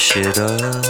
是的。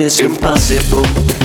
Is impossible.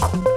Bye.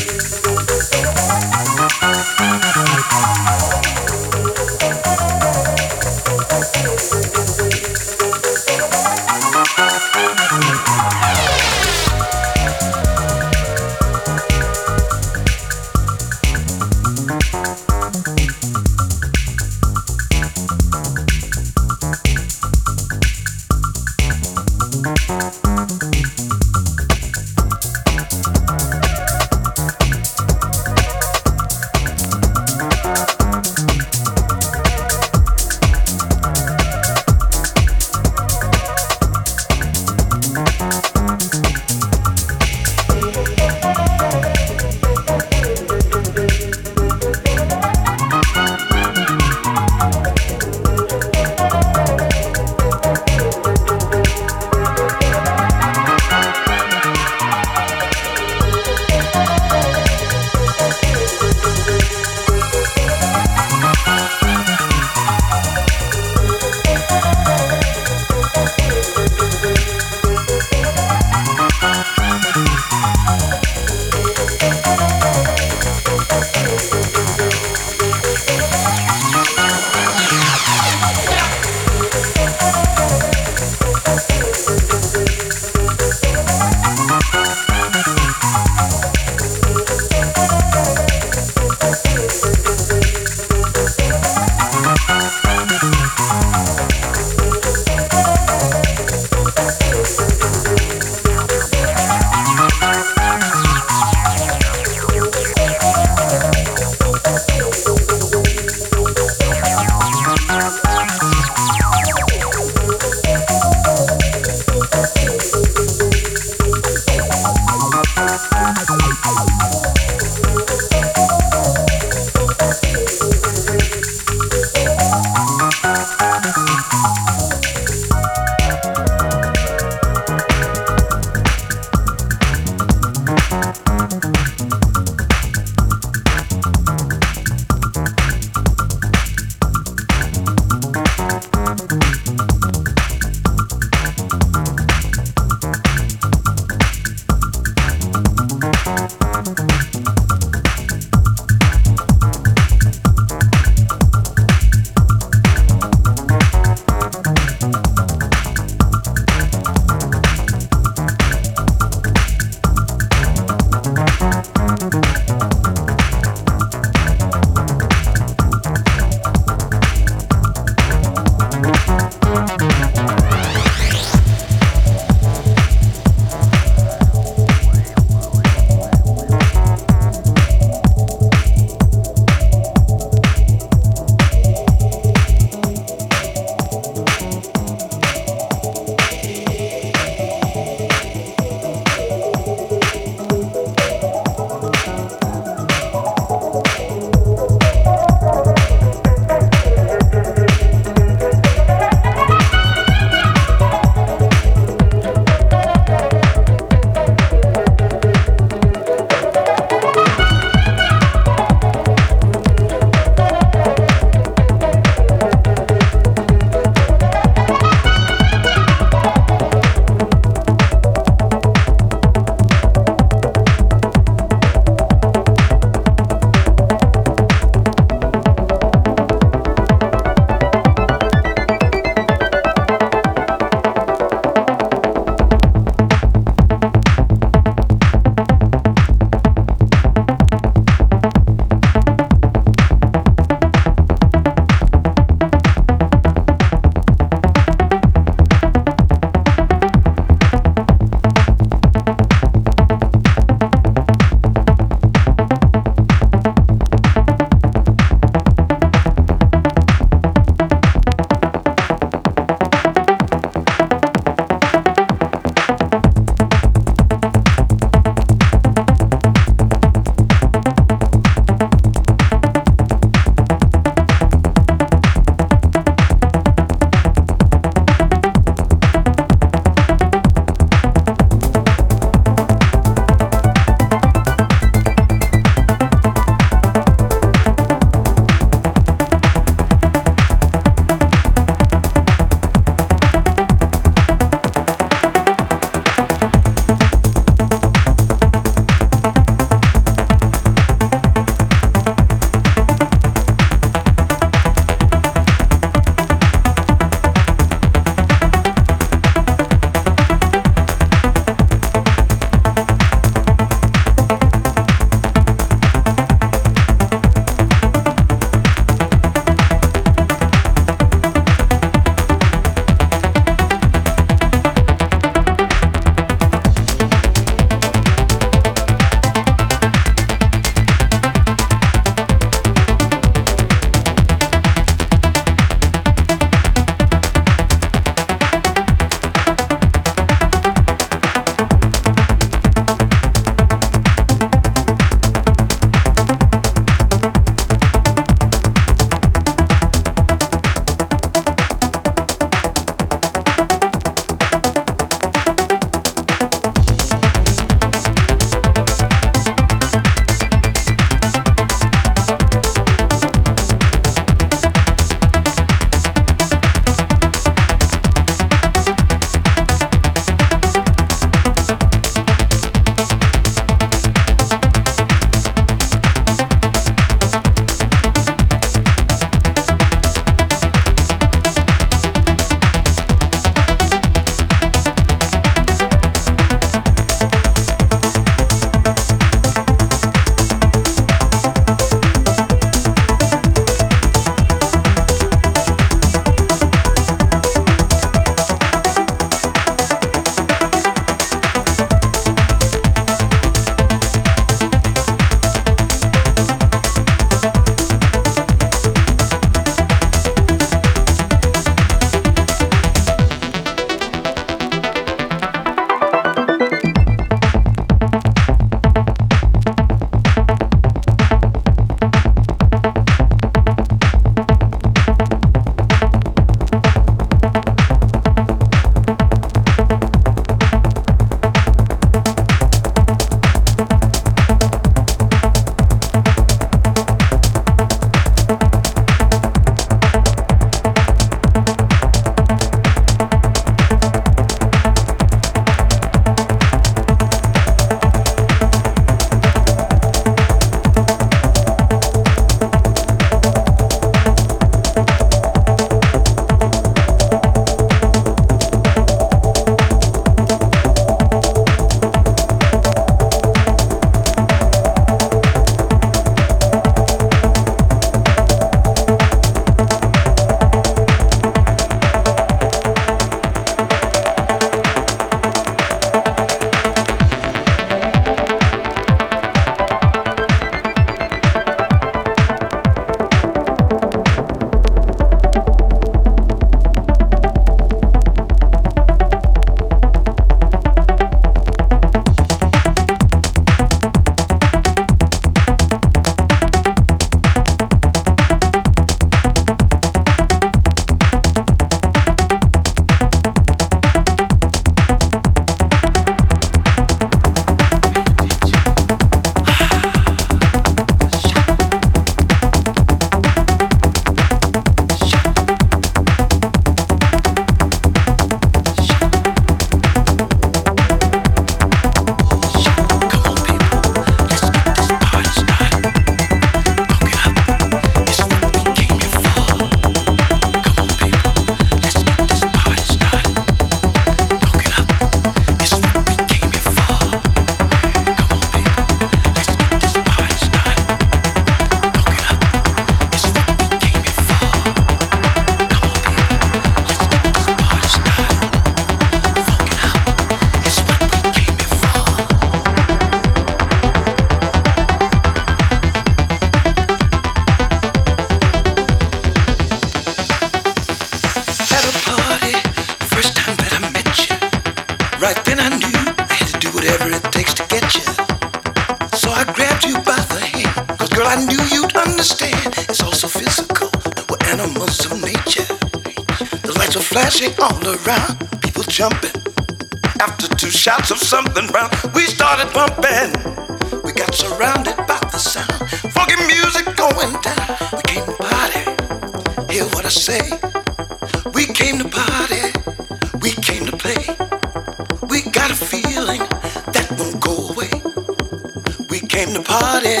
party.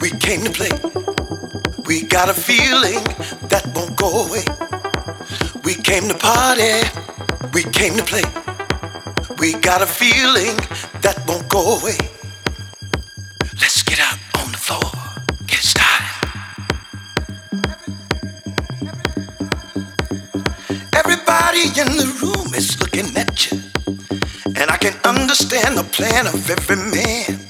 We came to play. We got a feeling that won't go away. We came to party. We came to play. We got a feeling that won't go away. Let's get out on the floor. Get started. Everybody in the room is looking at you. And I can understand the plan of every man.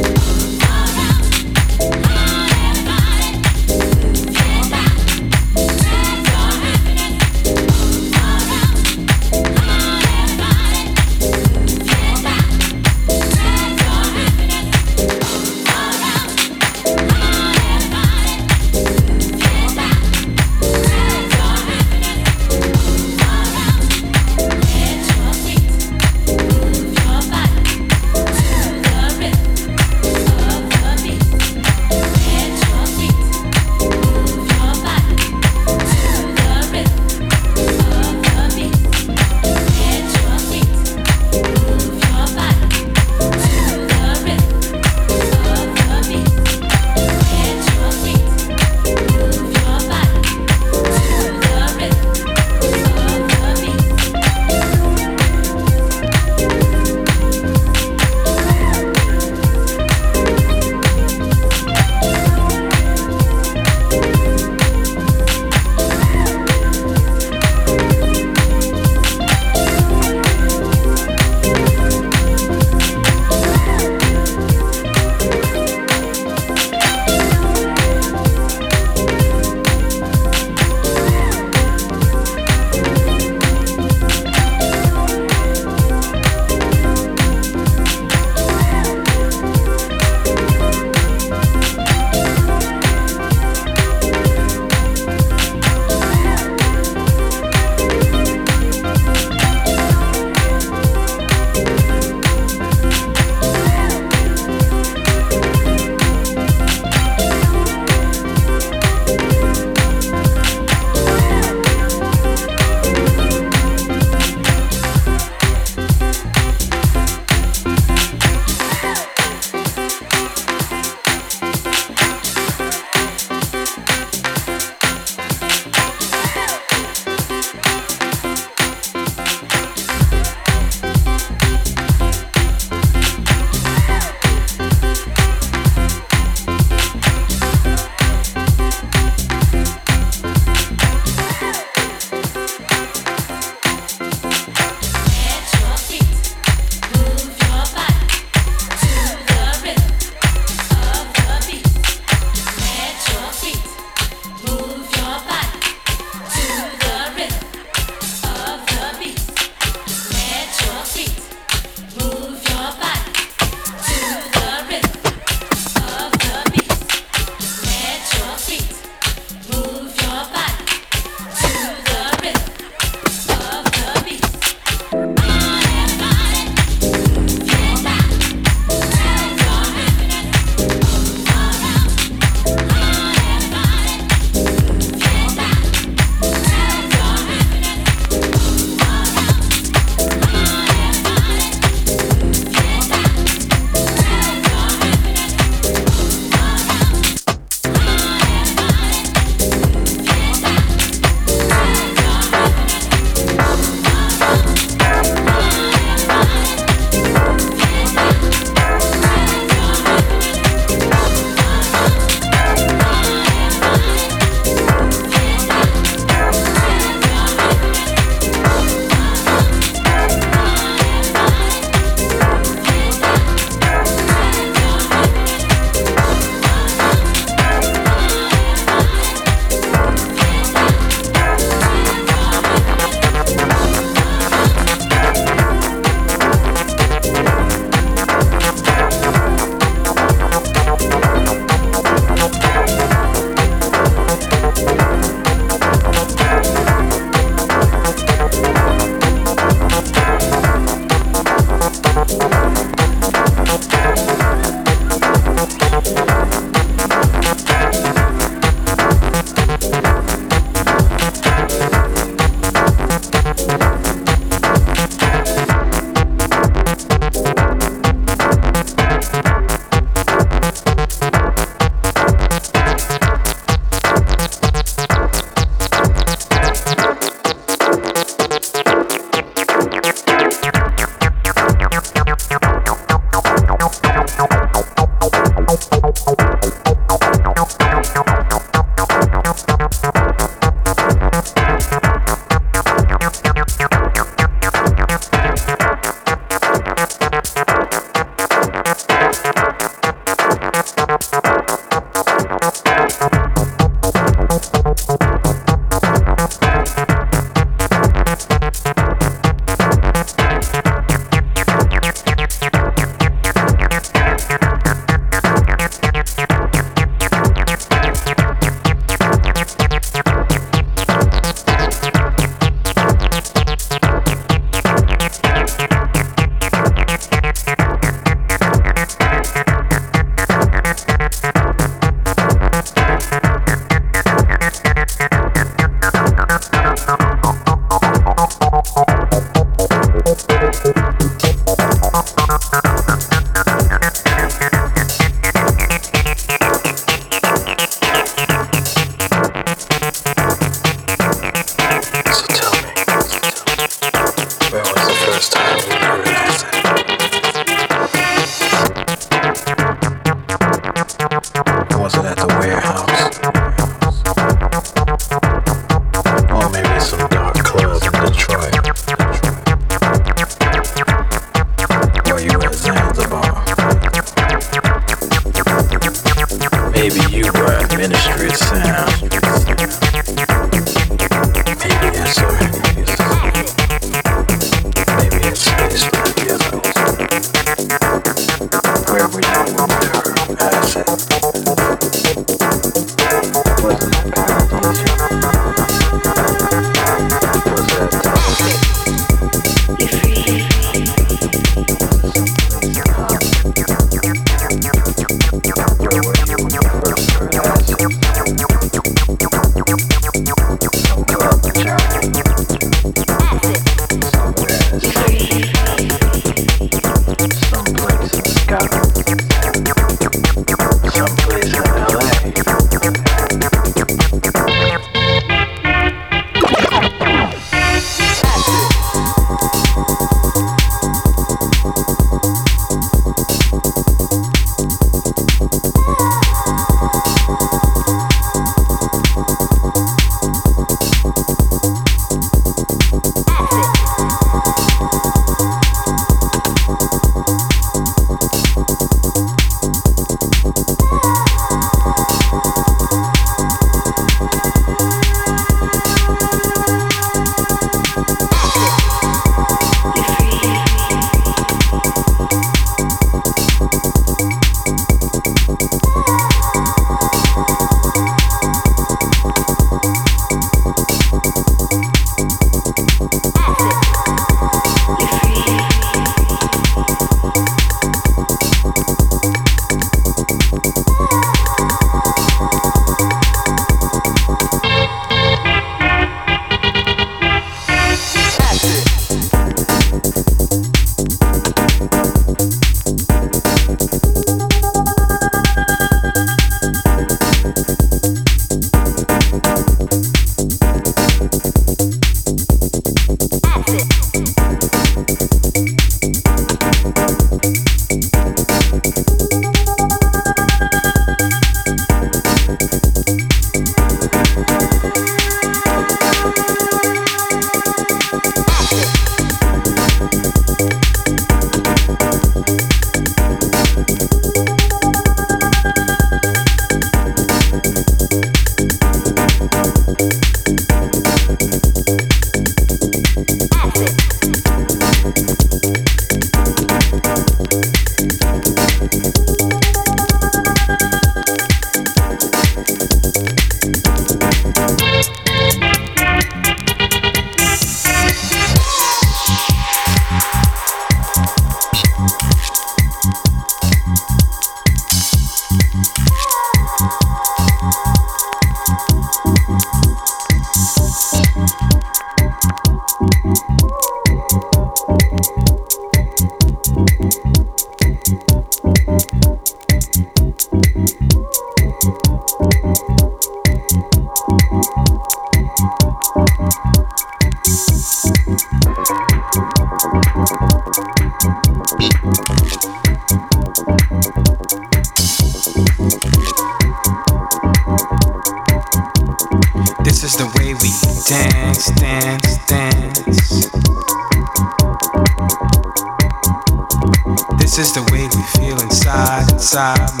time.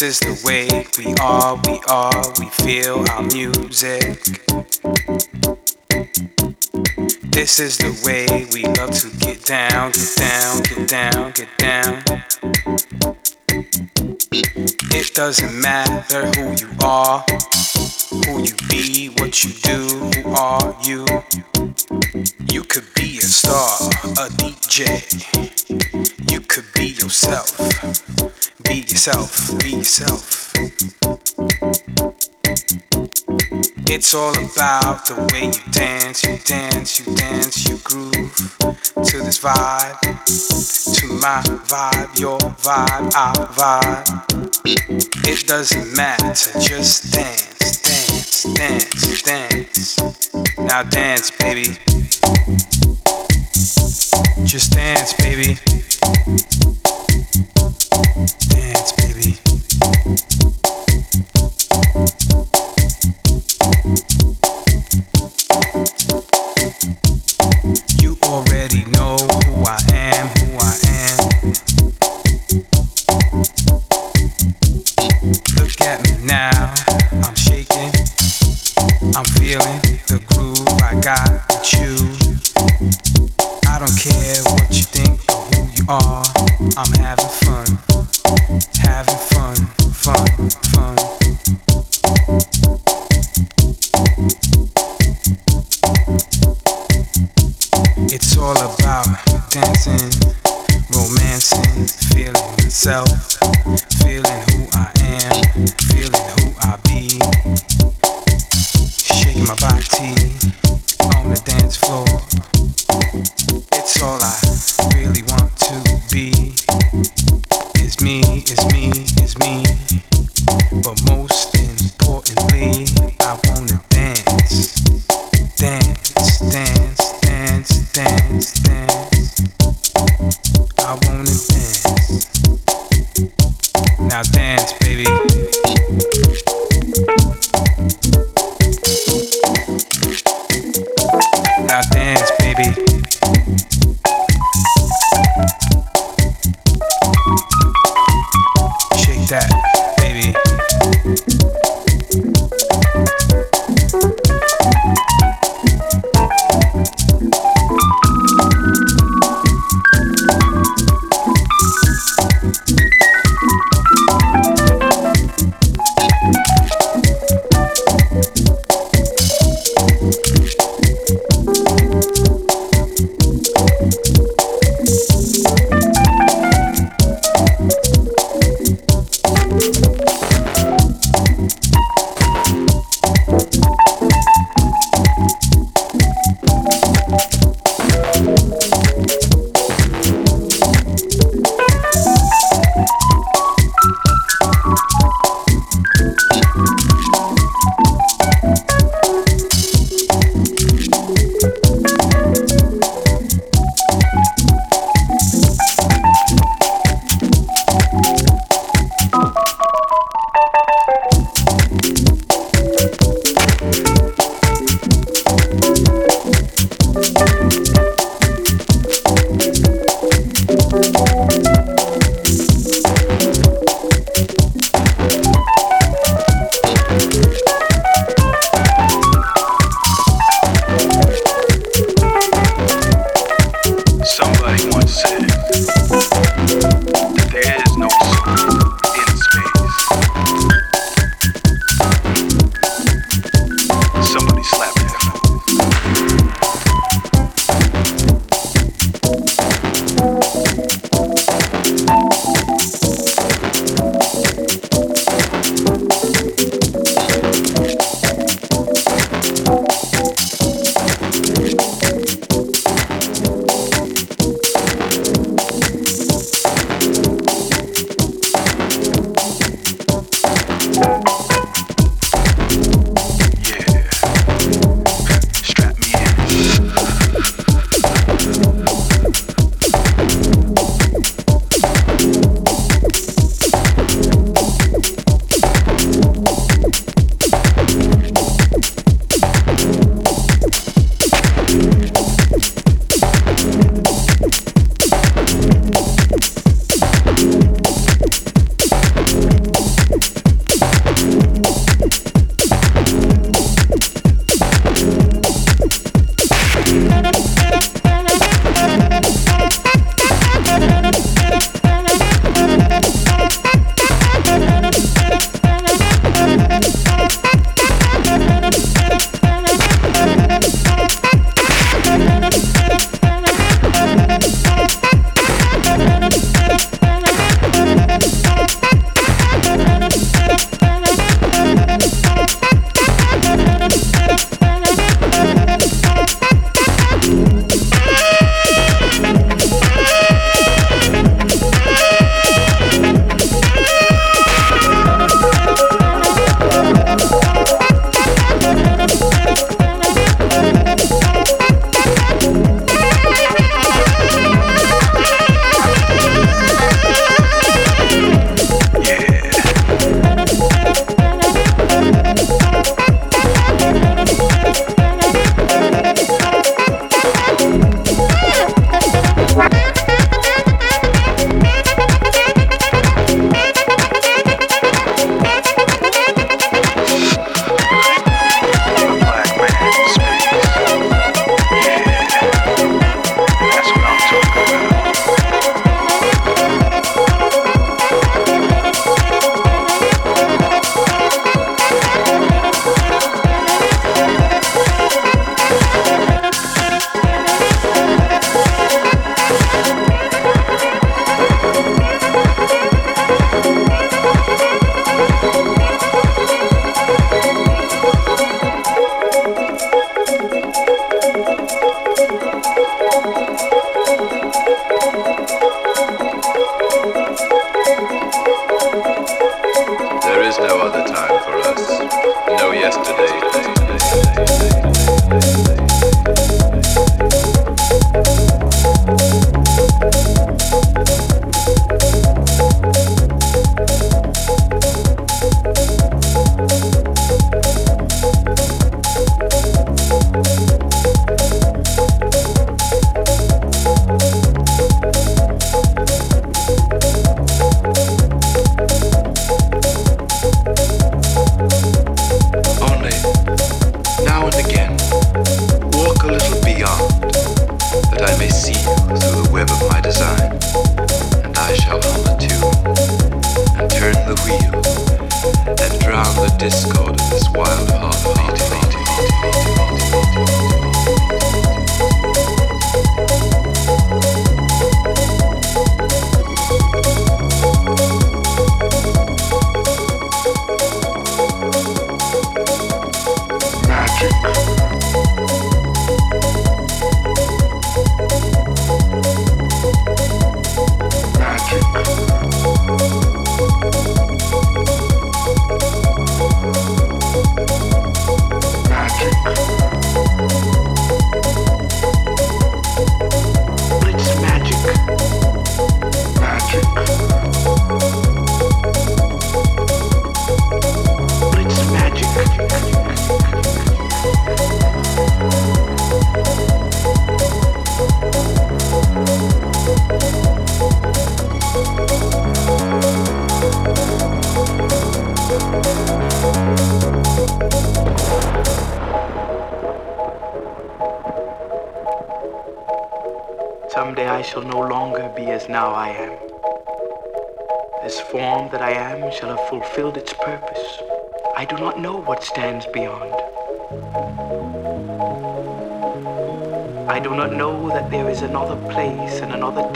This is the way we are, we are, we feel our music. This is the way we love to get down, get down, get down, get down. It doesn't matter who you are, who you be, what you do, who are you. You could be a star, a DJ. You could be yourself. Be yourself, be yourself. It's all about the way you dance, you dance, you dance, you groove to this vibe, to my vibe, your vibe, our vibe. It doesn't matter, just dance, dance, dance, dance. Now dance, baby. Just dance, baby. Baby. You already know who I am, who I am. Look at me now, I'm shaking, I'm feeling the groove I got with you. I don't care what you think or who you are, I'm having fun. Feeling myself, feeling who I am,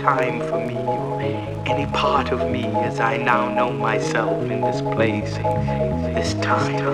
time for me or any part of me as I now know myself in this place, this time.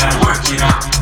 gotta work it out.